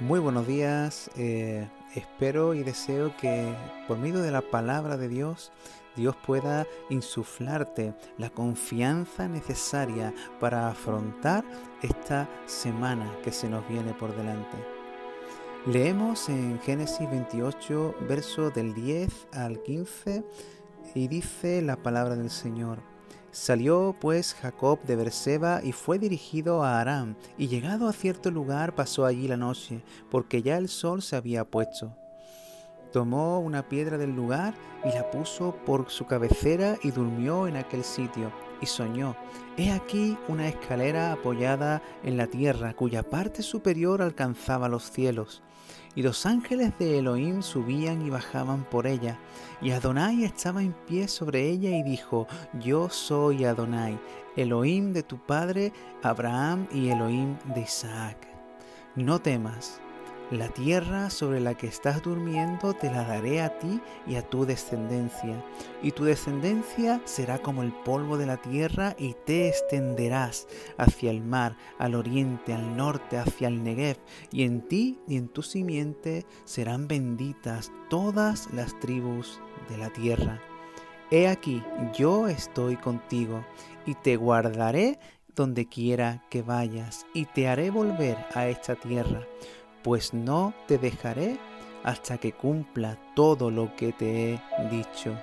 Muy buenos días, eh, espero y deseo que por medio de la palabra de Dios, Dios pueda insuflarte la confianza necesaria para afrontar esta semana que se nos viene por delante. Leemos en Génesis 28, verso del 10 al 15, y dice la palabra del Señor. Salió pues Jacob de Berseba y fue dirigido a Aram, y llegado a cierto lugar pasó allí la noche, porque ya el sol se había puesto. Tomó una piedra del lugar y la puso por su cabecera y durmió en aquel sitio, y soñó, he aquí una escalera apoyada en la tierra, cuya parte superior alcanzaba los cielos y los ángeles de Elohim subían y bajaban por ella. Y Adonai estaba en pie sobre ella y dijo, Yo soy Adonai, Elohim de tu padre Abraham y Elohim de Isaac. No temas, la tierra sobre la que estás durmiendo te la daré a ti y a tu descendencia, y tu descendencia será como el polvo de la tierra y te extenderás hacia el mar, al oriente, al norte, hacia el Negev, y en ti y en tu simiente serán benditas todas las tribus de la tierra. He aquí, yo estoy contigo, y te guardaré donde quiera que vayas, y te haré volver a esta tierra pues no te dejaré hasta que cumpla todo lo que te he dicho.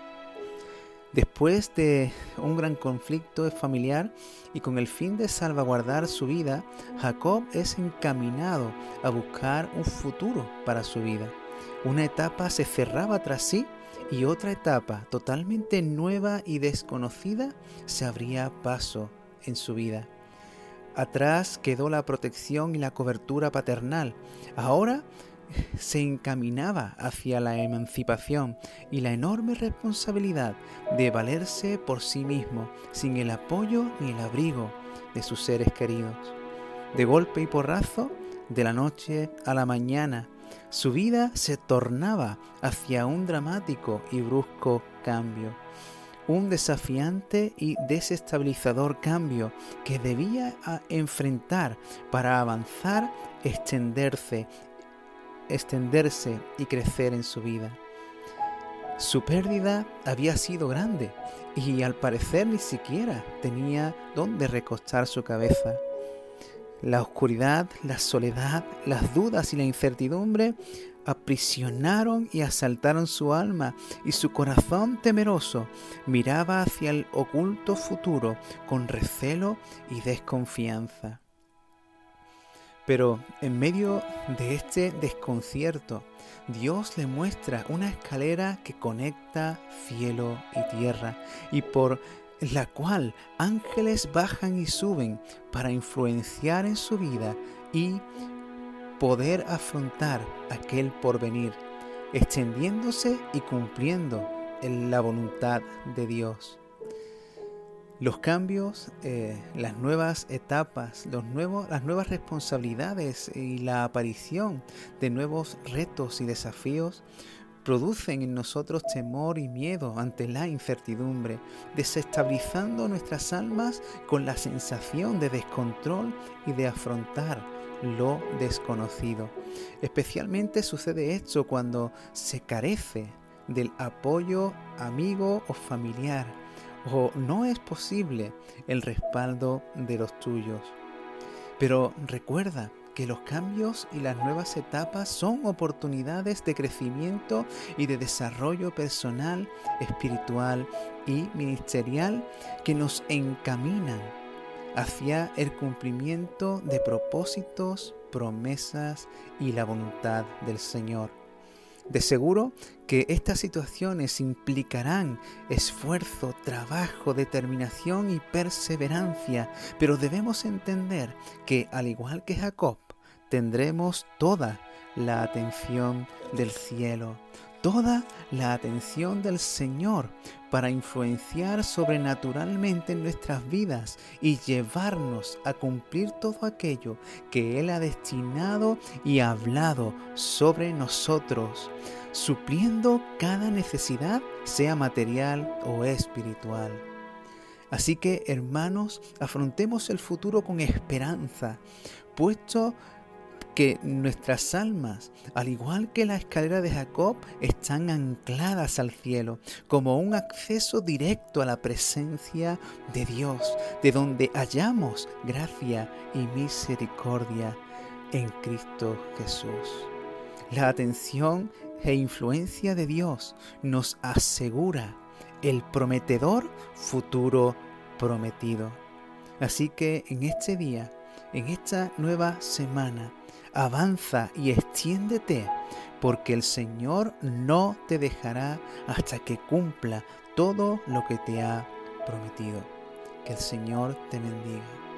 Después de un gran conflicto familiar y con el fin de salvaguardar su vida, Jacob es encaminado a buscar un futuro para su vida. Una etapa se cerraba tras sí y otra etapa totalmente nueva y desconocida se abría paso en su vida. Atrás quedó la protección y la cobertura paternal. Ahora se encaminaba hacia la emancipación y la enorme responsabilidad de valerse por sí mismo, sin el apoyo ni el abrigo de sus seres queridos. De golpe y porrazo, de la noche a la mañana, su vida se tornaba hacia un dramático y brusco cambio un desafiante y desestabilizador cambio que debía enfrentar para avanzar, extenderse, extenderse y crecer en su vida. Su pérdida había sido grande y al parecer ni siquiera tenía dónde recostar su cabeza. La oscuridad, la soledad, las dudas y la incertidumbre aprisionaron y asaltaron su alma, y su corazón temeroso miraba hacia el oculto futuro con recelo y desconfianza. Pero en medio de este desconcierto, Dios le muestra una escalera que conecta cielo y tierra y por la cual ángeles bajan y suben para influenciar en su vida y poder afrontar aquel porvenir, extendiéndose y cumpliendo en la voluntad de Dios. Los cambios, eh, las nuevas etapas, los nuevos, las nuevas responsabilidades y la aparición de nuevos retos y desafíos producen en nosotros temor y miedo ante la incertidumbre, desestabilizando nuestras almas con la sensación de descontrol y de afrontar lo desconocido. Especialmente sucede esto cuando se carece del apoyo amigo o familiar o no es posible el respaldo de los tuyos. Pero recuerda que los cambios y las nuevas etapas son oportunidades de crecimiento y de desarrollo personal, espiritual y ministerial que nos encaminan hacia el cumplimiento de propósitos, promesas y la voluntad del Señor. De seguro que estas situaciones implicarán esfuerzo, trabajo, determinación y perseverancia, pero debemos entender que al igual que Jacob, tendremos toda la atención del cielo, toda la atención del Señor para influenciar sobrenaturalmente en nuestras vidas y llevarnos a cumplir todo aquello que Él ha destinado y hablado sobre nosotros, supliendo cada necesidad, sea material o espiritual. Así que, hermanos, afrontemos el futuro con esperanza, puesto que nuestras almas, al igual que la escalera de Jacob, están ancladas al cielo, como un acceso directo a la presencia de Dios, de donde hallamos gracia y misericordia en Cristo Jesús. La atención e influencia de Dios nos asegura el prometedor futuro prometido. Así que en este día, en esta nueva semana, avanza y extiéndete, porque el Señor no te dejará hasta que cumpla todo lo que te ha prometido. Que el Señor te bendiga.